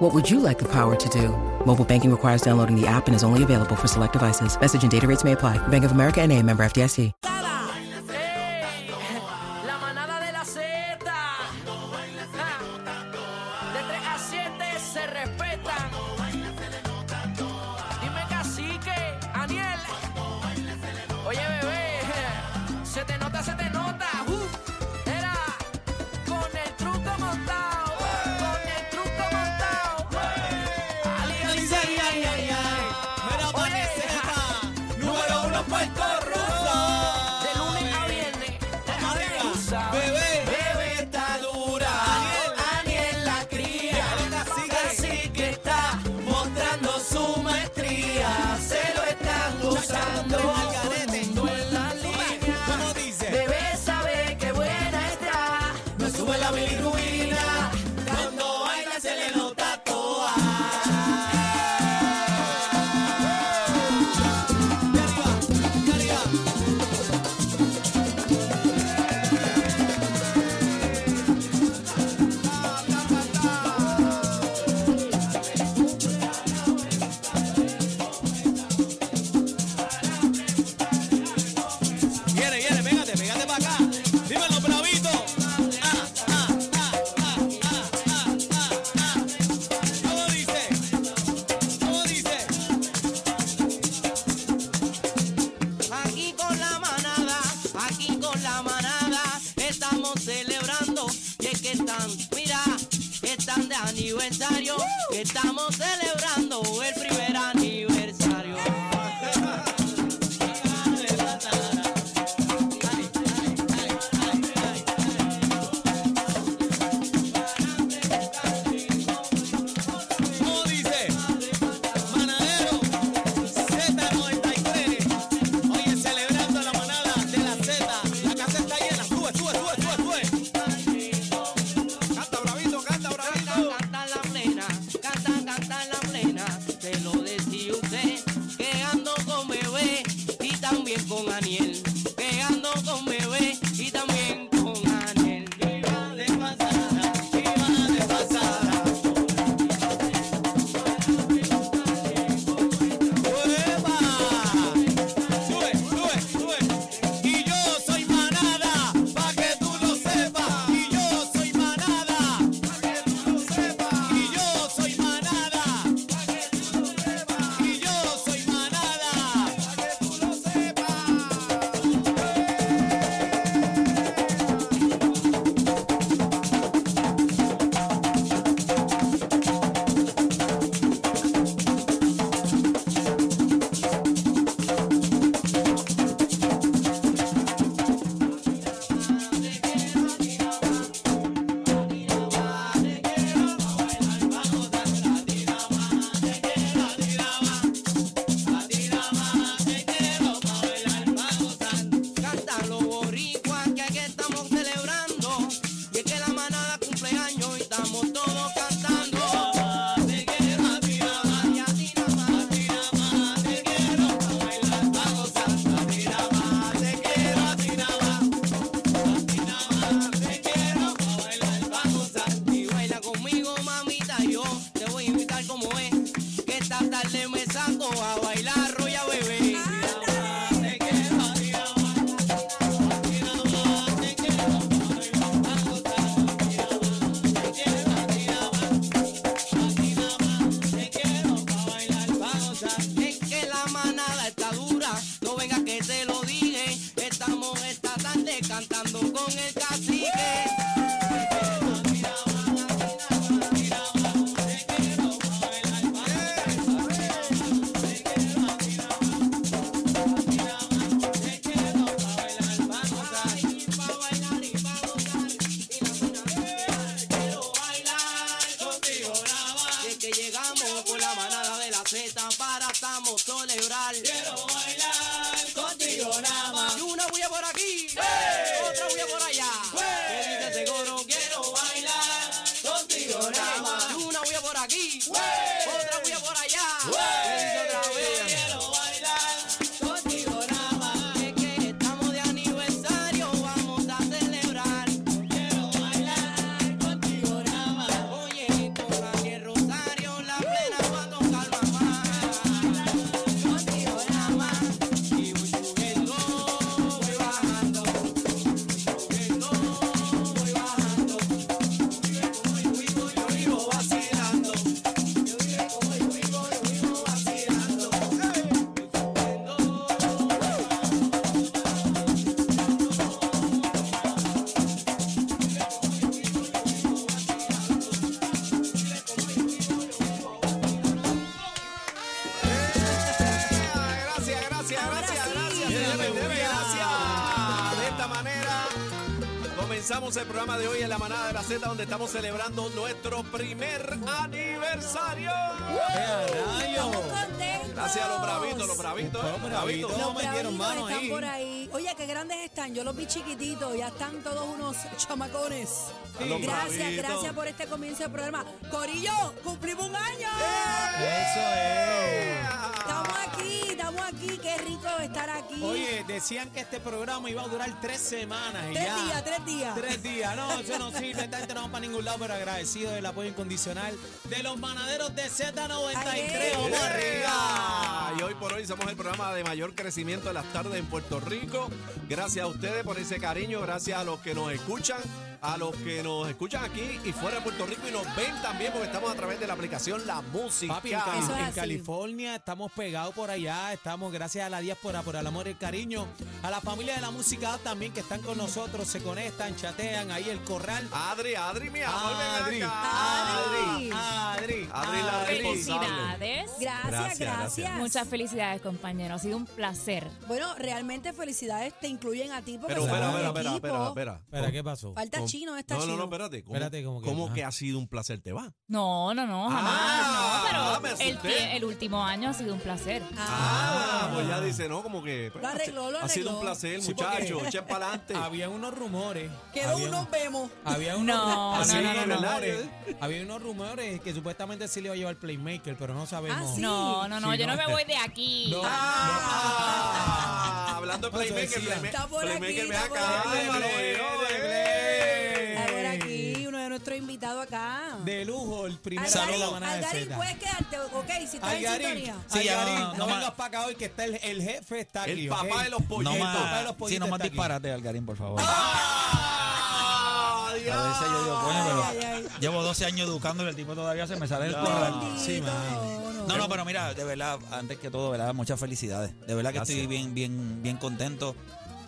What would you like the power to do? Mobile banking requires downloading the app and is only available for select devices. Message and data rates may apply. Bank of America and a member FDIC. ¡Ey! La manada de la Z. Ah. De 3 a 7 se respetan. Gozando. Todo comenzamos el programa de hoy en la manada de la Z, donde estamos celebrando nuestro primer aniversario. Estamos contentos. Gracias a los bravitos, los bravitos. Los bravitos. Los bravitos están por ahí. Oye, qué grandes están. Yo los vi chiquititos. Ya están todos unos chamacones. Los Gracias, bravitos. gracias por este comienzo del programa. Corillo, cumplimos un año. Eso es. Estamos aquí, estamos aquí. Qué rico estar aquí. Oye, decían que este programa iba a durar tres semanas. y tres ya. días, tres días. Tres días, no, eso no sirve, esta gente no va para ningún lado, pero agradecido del apoyo incondicional de los manaderos de Z93. Ay, ¡Vamos arriba! Y hoy por hoy somos el programa de mayor crecimiento de las tardes en Puerto Rico. Gracias a ustedes por ese cariño, gracias a los que nos escuchan, a los que nos escuchan aquí y fuera de Puerto Rico y nos ven también porque estamos a través de la aplicación La Música. Papi, en, Cali- es en. California estamos pegados por allá, estamos gracias a la diáspora por el amor y el cariño, a la familia de la música también que están con nosotros, se conectan, chatean, ahí el corral. Adri, Adri, mi amor, ven Adri, acá. Adri. Adri, Adri, la. Felicidades. Gracias, Gracias, gracias. Muchas felicidades, compañero. Ha sido un placer. Bueno, realmente felicidades te incluyen a ti porque Pero espera, espera, espera, espera, espera. Espera, ¿qué pasó? Falta. Chino, está No, no, chino. no, espérate. ¿Cómo, Espérate, ¿cómo que? ¿cómo que ha sido un placer te va? No, no, no, jamás. Ah, no, pero el, tie- el último año ha sido un placer. Ah, pues ya dice, ¿no? Como que. pues, Lo arregló, lo Ha sido un arregló. placer, Sí, muchachos. Echen para adelante. Había unos rumores. Quedó había un nos vemos. Había unos, No, había no, unos no, no, rumores, había unos rumores que supuestamente sí le iba a llevar Playmaker, pero no sabemos. Ah, sí. No, no, no, Sí, yo no no. me voy de aquí. No. Ah, hablando de No, Playmaker. Playmaker, Playmaker, por acá. Invitados acá. De lujo, el primer Algarín, de la de Algarín, puedes quedarte, ok, si estás en Algarín, sintonía. Sí, Algarín, no- no, no vengas para acá hoy que está el, el jefe está aquí. El papá de los No pollitos. El papá de más, los pollitos no más disparate, Algarín, por favor. Ah, A Dios. veces yo digo, coño, pero Ay, ay, ay. llevo 12 años educando y el tipo todavía se me sale del corral. Sí, no, no. No, no, pero mira, de verdad, antes que todo, verdad, muchas felicidades. De verdad que Gracias. estoy bien, bien, bien contento.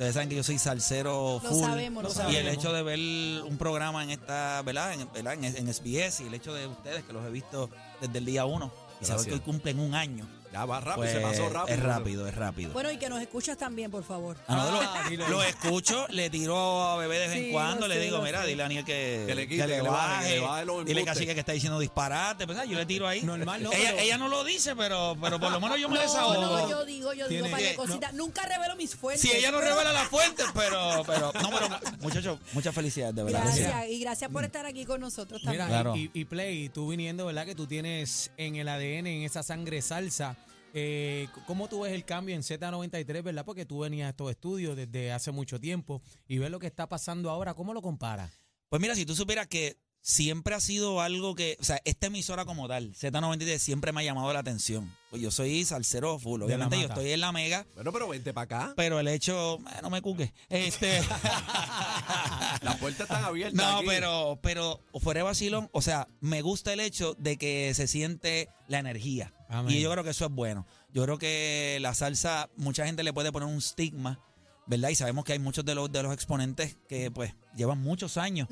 Ustedes saben que yo soy salsero Lo full. sabemos, lo Lo y sabemos. el hecho de ver un programa en esta, ¿verdad? En, ¿verdad? en, en SBS y el hecho de ustedes que los he visto desde el día uno y saber que hoy cumplen un año, Ya va rápido, pues se pasó rápido. es rápido, es rápido. Bueno, y que nos escuchas también, por favor. Ah, no, Ah, lo, lo escucho, le tiro a bebé de vez Sí, en cuando, le digo, mira, dile a Aniel que, Que le quite, que le baje, que le baje los dile embustes. casi que está diciendo disparate, pues, ah, yo le tiro ahí. Normal, no, ella, pero- ella no lo dice, pero, pero por lo menos yo me No, desahogo. no, yo digo, yo digo para que que- cositas. Nunca revelo mis fuentes. Si ella no pero- revela la fuente, pero, pero, no, pero, muchachos, muchas felicidades, de verdad. Gracias, y gracias por estar aquí con nosotros también. Mira, Claro. y, y Play, tú viniendo, ¿verdad? Que tú tienes en el ADN, en esa sangre salsa. Eh, ¿Cómo tú ves el cambio en Z93, verdad? Porque tú venías a estos estudios desde hace mucho tiempo y ves lo que está pasando ahora. ¿Cómo lo comparas? Pues mira, si tú supieras que siempre ha sido algo que, o sea, esta emisora como tal, Z93, siempre me ha llamado la atención. Pues yo soy salsero full, obviamente yo estoy en la mega, Bueno, pero vente para acá. pero el hecho, eh, no me cuque. Este, Las puertas están abiertas. no, aquí. pero, pero fuera de vacilón, o sea, me gusta el hecho de que se siente la energía. Amén. Y yo creo que eso es bueno. Yo creo que la salsa, mucha gente le puede poner un estigma, ¿verdad? Y sabemos que hay muchos de los, de los exponentes que pues llevan muchos años,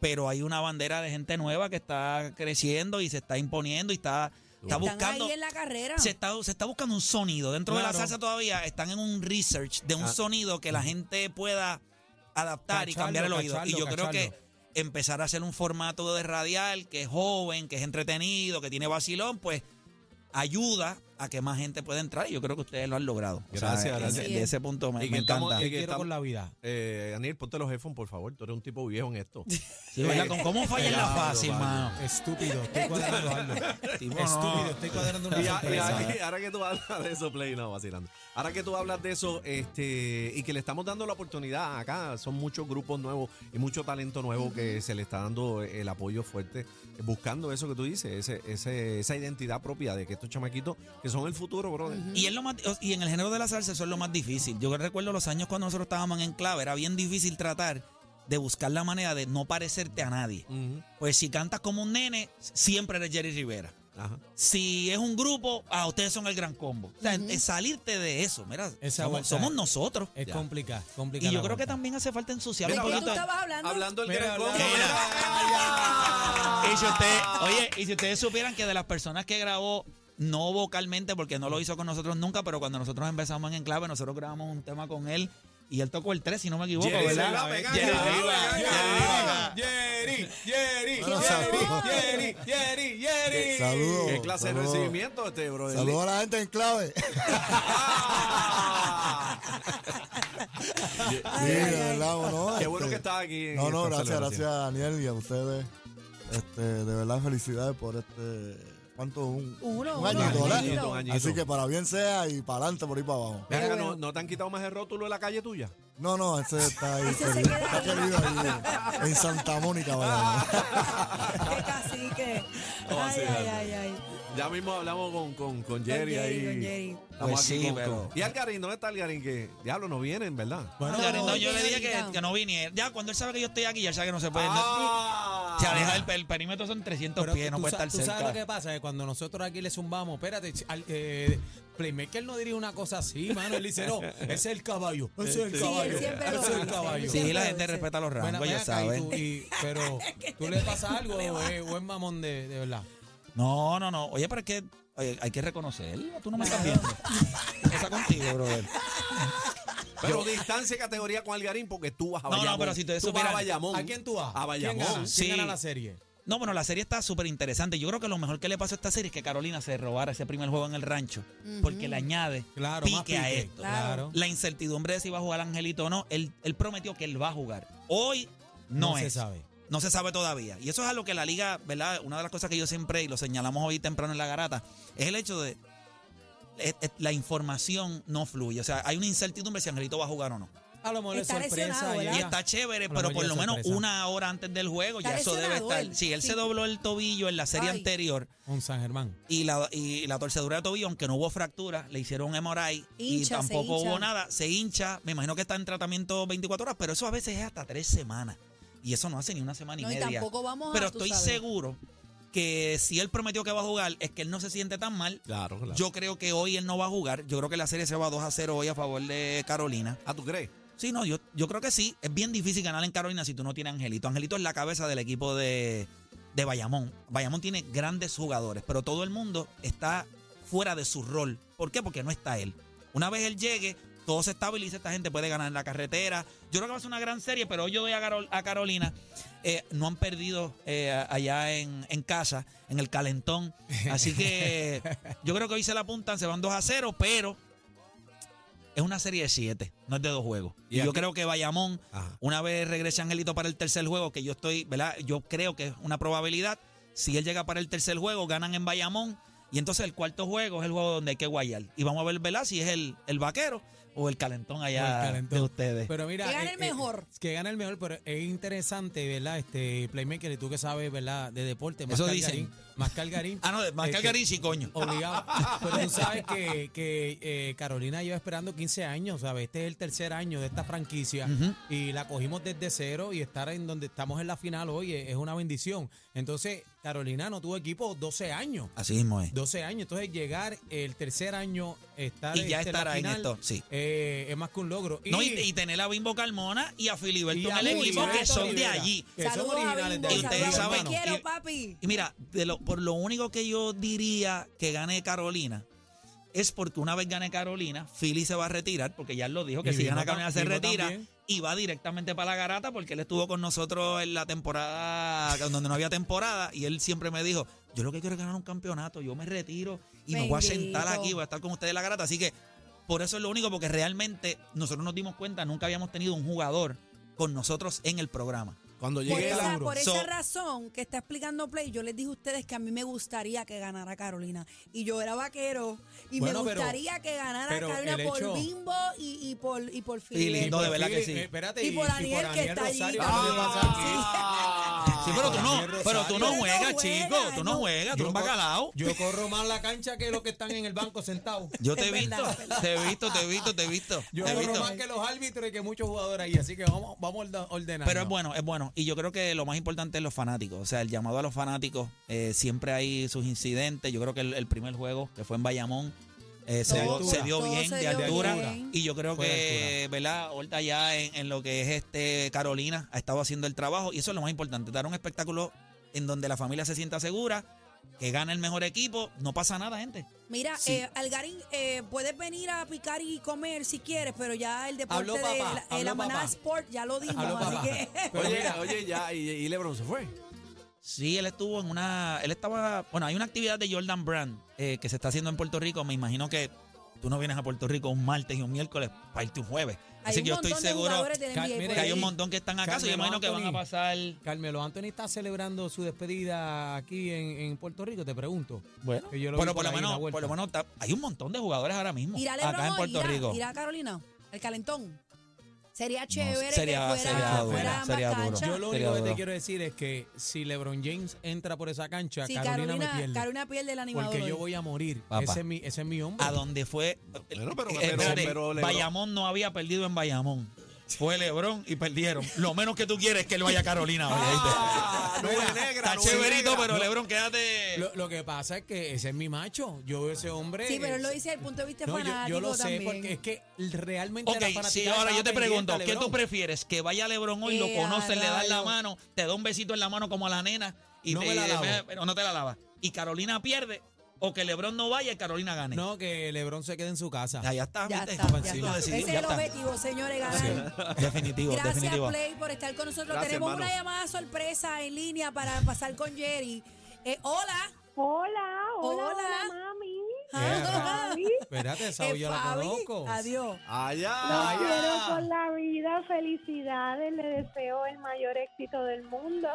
pero hay una bandera de gente nueva que está creciendo y se está imponiendo y está, está Están buscando... ahí en la carrera. Se está, se está buscando un sonido. Dentro de la salsa todavía están en un research de un Ah. sonido que la gente pueda adaptar y cambiar el oído. cacharlo, y yo creo que empezar a hacer un formato de radial que es joven, que es entretenido, que tiene vacilón, pues ayuda a que más gente pueda entrar y yo creo que ustedes lo han logrado. O sea, Gracias, de- gracias. De, ese punto me, Y que me estamos- encanta. y ¿Qué que quiero estamos- con la vida? Eh, Daniel, ponte los headphones, por favor. Tú eres un tipo viejo en esto. Sí, ¿verdad? ¿Cómo- ¿Cómo falla en la fácil, mano? Estúpido, estoy cuadrando algo. Tipo, no. Estúpido, estoy cuadrando una Y, ahora, que- tú hablas de eso, Play, no, vacilando. Ahora que tú hablas de eso, este, y que le estamos dando la oportunidad acá, son muchos grupos nuevos y mucho talento nuevo que se le está dando el apoyo fuerte, buscando eso que tú dices, ese, ese- esa identidad propia de que estos chamaquitos que son el futuro, brother. Y, es lo más, y en el género de la salsa eso es lo más difícil. Yo recuerdo los años cuando nosotros estábamos en clave, era bien difícil tratar de buscar la manera de no parecerte a nadie. Pues si cantas como un nene, siempre eres Jerry Rivera. Ajá. Si es un grupo, ah, ustedes son el gran combo. O sea, es salirte de eso. Mira, somos, nosotros. Es Ya. complicado, Y complicado. yo creo que también hace falta ensuciar ¿De un qué tú estabas hablando? Hablando del Mira, gran combo. hablando- Y si usted, oye, y si ustedes supieran que de las personas que grabó, no vocalmente, porque no lo hizo con nosotros nunca, pero cuando nosotros empezamos en Enclave, nosotros grabamos un tema con él Y él tocó el 3, si no me equivoco, Jerry ¿verdad? Jerry, Jerry, Jerry, Jerry, Jerry. Jerry, Jerry, ¿Quién Jerry, sabe? Jerry, Jerry, Jerry. Saludos. ¿Qué clase de recibimiento este, brother? Saludos a la gente en clave. Ah. Qué bueno Este, que estás aquí. en No, no, gracias, gracias a Daniel y a ustedes. Este, de verdad, felicidades por este. ¿Cuánto? Un, Uno, un uno, añito, Un añito, un añito. Así que para bien sea y para adelante, por ahí para abajo. Ven acá, Qué ¿no. ¿no te han quitado más el rótulo de la calle tuya? No, no, ese está ahí. Ese se querido, queda está querido ahí en Santa Mónica, ¿verdad? Qué cacique. Oh, Ay, ay, ay, ay. Ya mismo hablamos con, con, con Jerry Jerry, ahí. con Jerry. Estamos Pues aquí sí, con- pero- con- ¿Y Algarín? ¿Dónde está Algarín? Que diablo no vienen, ¿verdad? Bueno, Algarín, no, yo le dije que, que no viniera. Ya, cuando él sabe que yo estoy aquí, ya él sabe que no se puede. Ah. Se aleja del el perímetro, son 300 pero pies, no tú puede sa- estar tú sabes lo cerca. que pasa, que cuando nosotros aquí le zumbamos, espérate, al- eh, Playmaker no diría una cosa así, mano. Él dice, no, ese es el caballo, ese es el Sí, caballo, él siempre ese lo es el caballo. él Sí, la gente respeta los Bueno, rangos, ven ya acá, y saben. tú- y- pero tú le pasa algo o es, o es mamón de, de verdad. No, no, no. Oye, pero es que oye, hay que reconocerlo. Tú no me estás viendo. Esa contigo, brother. Pero distancia y categoría con Algarín porque tú vas a No, no, Bayamón. pero si ustedes tú vas a Bayamón. ¿A quién tú vas? A ¿Quién Bayamón. gana? Sí. ¿Quién gana la serie? No, bueno, la serie está súper interesante. Yo creo que lo mejor que le pasó a esta serie es que Carolina se robara ese primer juego en el rancho. Porque le añade Claro, más pique a pique. esto. Claro. La incertidumbre de si va a jugar Angelito o no. Él, él prometió que él va a jugar. Hoy no, No se es. sabe. No se sabe todavía. Y eso es algo que la liga, ¿verdad? Una de las cosas que yo siempre, y lo señalamos hoy temprano en la garata, es el hecho de es- es- la información no fluye. O sea, hay una incertidumbre si Angelito va a jugar o no. A lo mejor es Está sorpresa. lesionado, y. Y está chévere, pero por lo es menos sorpresa. una hora antes del juego, Está ya eso debe estar. él, Sí, él sí. se dobló el tobillo en la serie Ay. anterior Un San Germán. y la, y la torcedura de tobillo, aunque no hubo fractura, le hicieron un MRI y Hincha, se tampoco hubo nada. Se hincha, me imagino que está en tratamiento 24 horas, pero eso a veces es hasta tres semanas. Y eso no hace ni una semana y No, y media. tampoco vamos a, pero estoy sabes. seguro que si él prometió que va a jugar, es que él no se siente tan mal. Claro, claro. Yo creo que hoy él no va a jugar. Yo creo que la serie se va 2 a 0 hoy a favor de Carolina. Ah, ¿tú crees? Sí, no, yo, yo creo que sí. Es bien difícil ganar en Carolina si tú no tienes a Angelito. Angelito es la cabeza del equipo de, de Bayamón. Bayamón tiene grandes jugadores, pero todo el mundo está fuera de su rol. ¿Por qué? Porque no está él. Una vez él llegue, todo se estabiliza, esta gente puede ganar en la carretera. Yo creo que va a ser una gran serie, pero hoy yo doy a, Carol- a Carolina. eh, no han perdido eh, allá en, en casa, en el calentón. Así que yo creo que hoy se la apuntan, se van 2 a 0, pero es una serie de 7, no es de dos juegos. ¿Y Y, yo creo que Bayamón, Ajá. una vez regrese Angelito para el tercer juego, que yo estoy, ¿verdad? Yo creo que es una probabilidad. Si él llega para el tercer juego, ganan en Bayamón. Y entonces el cuarto juego es el juego donde hay que guayar. Y vamos a ver, ¿verdad? Si es el, el vaquero o el calentón allá O el calentón. de ustedes. Pero mira, Que gane eh, el eh, mejor. que gane el mejor, pero es interesante, ¿verdad? Este Playmaker, y tú que sabes, ¿verdad? De deporte, más Eso que dicen. Más que Algarín. ah, no, más que Este, sí, coño. Obligado. Pero tú sabes que, que eh, Carolina lleva esperando 15 años, ¿sabes? Este es el tercer año de esta franquicia y la cogimos desde cero y estar en donde estamos en la final hoy es, es una bendición. Entonces, Carolina no tuvo equipo 12 años. Así mismo es. 12 años. Entonces, llegar el tercer año, estar Y ya este, estar la ahí en final, esto, sí. eh, es más que un logro. No, y, y tener a Bimbo Carmona y a Filiberto y en el equipo que son de allí. que son Saludos originales de allí. Y ustedes saben- te quiero, y- papi. Y mira, de lo, por lo único que yo diría que gane Carolina es porque una vez gane Carolina, Philly se va a retirar, porque ya él lo dijo, que Y si gana Carolina se retira también. y va directamente para la garata porque él estuvo con nosotros en la temporada donde no había temporada y él siempre me dijo, yo lo que quiero es ganar un campeonato, yo me retiro y me voy a sentar aquí, voy a estar con ustedes en la garata. Así que por eso es lo único, porque realmente nosotros nos dimos cuenta, nunca habíamos tenido un jugador con nosotros en el programa. Cuando Por llegue Llega esa, la... por So- esa razón que está explicando Play, yo les dije a ustedes que a mí me gustaría que ganara Carolina. Y yo era vaquero y Bueno, me pero- gustaría que ganara Carolina el por hecho- Bimbo y, y por, y por Y Filiberto. lindo, de por verdad que sí. espérate, Y por Aniel, que está allí Sí, pero tú no, pero tú no juegas, no chico, tú no no. juegas, tú Yo eres un co- bacalao. Yo corro más la cancha que los que están en el banco sentados. Yo te he visto, te he visto, te he visto, te he visto. Yo corro visto. más que los árbitros y que muchos jugadores ahí, así que vamos, vamos a ordenar. Pero es bueno, es bueno. Y yo creo que lo más importante es los fanáticos. O sea, el llamado a los fanáticos. eh, siempre hay sus incidentes. Yo creo que el, el primer juego, que fue en Bayamón, eh, se, dio, altura. se dio Todo bien se de dio altura. bien. Y yo creo Fue que, ¿verdad? Ahorita ya en, en lo que es este Carolina ha estado haciendo el trabajo. Y eso es lo más importante, dar un espectáculo en donde la familia se sienta segura que gana el mejor equipo, no pasa nada, gente. Mira, Sí. eh, Algarín, eh, puedes venir a picar y comer si quieres, pero ya el deporte Habló de papá, la, habló la manada papá. Sport ya lo dimos, Habló así que... Pero oye, mira, oye, ya, y, y LeBron se fue. Sí, él estuvo en una. Él estaba. Bueno, hay una actividad de Jordan Brand eh, que se está haciendo en Puerto Rico. Me imagino que tú no vienes a Puerto Rico un martes y un miércoles para irte un jueves. Hay Así un que yo estoy seguro que hay un montón que están acá. Yo Carmelo imagino que van a Anthony. pasar. Carmelo Anthony está celebrando su despedida aquí en, en Puerto Rico, te pregunto. Bueno, yo lo pero por por lo menos, por lo menos está- hay un montón de jugadores ahora mismo acá en Puerto Rico. ir a Carolina, el calentón. Sería chévere sería- que fuera, sería duro, fuera sería duro. cancha. Yo lo Sería único que te quiero decir es que si LeBron James entra por esa cancha, Sí, Carolina, Carolina, me pierde. Carolina pierde el animador. porque hoy. yo voy a morir. Papá. Ese es mi, ese es mi hombre. A donde fue. Bueno, pero- eh, pero- Bayamón no había perdido en Bayamón. Fue Lebron y perdieron. Lo menos que tú quieres es que él vaya a Carolina. Ah, nube negra, Está nube chéverito, negra. pero Lebron, quédate. Lo, lo que pasa es que ese es mi macho. Yo veo ese hombre. Sí, pero él lo dice desde el punto de vista No, yo, fanático yo lo sé también. porque es que realmente Ok, la sí, ahora yo te pregunto, ¿qué tú prefieres? ¿Que vaya Lebron hoy, lo Eh, conoces, le das la mano, te da un besito en la mano como a la nena y No te, me la lavo. pero no te la lava? ¿Y Carolina pierde? ¿O que Lebron no vaya y Carolina gane? No, que LeBron se quede en su casa. Ya, ya está, Ya está, ya está. Ese es el objetivo, señores, ganar. Definitivo, Gracias, definitivo. Play, por estar con nosotros. Gracias, Tenemos hermano. una llamada sorpresa en línea para pasar con Jerry. Eh, hola. Hola, hola, Hola. hola, mami. Ah, Espérate, esa eh, yo la conozco. Adiós. Allá. Los quiero por la vida, felicidades, le deseo el mayor éxito del mundo.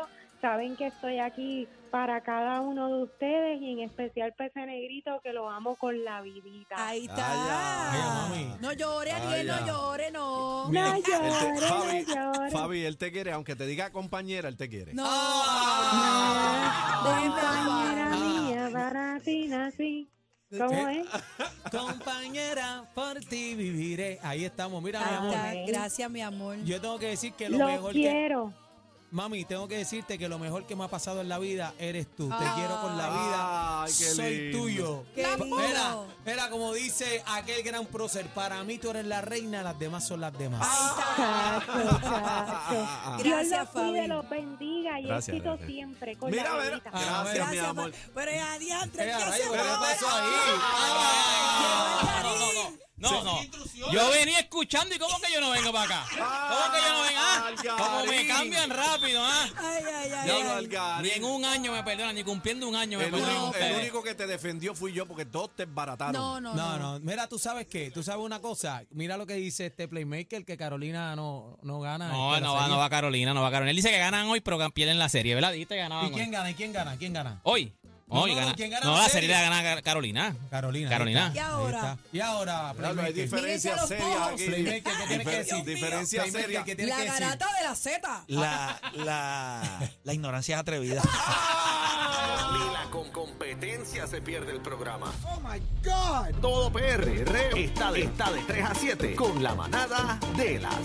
Saben que estoy aquí para cada uno de ustedes y en especial Pese Negrito que lo amo con la vidita. Ahí está. Ay, mami. No llore, Ariel, Ay, no llore, no. no Él te- llores, Fabi, no llores. Fabi, él te quiere, aunque te diga compañera, él te quiere. No. Compañera Ah. mía, para ti nací. ¿Cómo es? Compañera, por ti viviré. Ahí estamos. Mira, mi Ahí amor. está. Gracias, mi amor. Yo tengo que decir que lo, Lo mejor que. Mami, tengo que decirte que lo mejor que me ha pasado en la vida eres tú. Te Ah. quiero con la vida. Ay, qué Soy lindo. tuyo. Qué lindo. Mira, mira, como dice aquel gran prócer, para mí tú eres la reina, las demás son las demás. Chacho. Dios Gracias, los cuide, Fabi. los bendiga y Gracias, éxito gracias. siempre con Mira, la mira. Ah, Gracias, mi Gracias, amor. pero es adiantre, Eh, ¿qué a se rayos, ¿qué va? pasó ahí? Algarín. No, no. Yo venía escuchando y ¿cómo que yo no vengo para acá? ¿Cómo que yo no vengo? Ah, ¿Cómo me cambian rápido? Ah? Ay, ay, ay. Ni en un año me perdonan, ni cumpliendo un año me El, perdonan único, el único que te defendió fui yo porque todos te barataron. No, no, No, no, mira, tú sabes qué, tú sabes una cosa, mira lo que dice este Playmaker, que Carolina no, no gana. No, no va, no va Carolina, no va Carolina. Él dice que ganan hoy, pero pierden la serie, ¿verdad? Dijiste que ganaban ¿Y quién hoy. gana? ¿Y quién gana? ¿Quién gana? Hoy. No, no, gana. ¿quién gana No, la la serie? la gana Carolina. Carolina. Carolina. ¿Y ahora? Y ahora, Diablo, hay Playmaker. diferencias serias aquí. Playmaker, ¿qué tienes que decir? Diferencias Playmaker, serias. ¿qué tienes La que decir? garata de la Z. La, la, la ignorancia es atrevida. Ni la con competencia se pierde el programa. Oh my God. Todo PR está de, está de 3 a 7 con la manada de la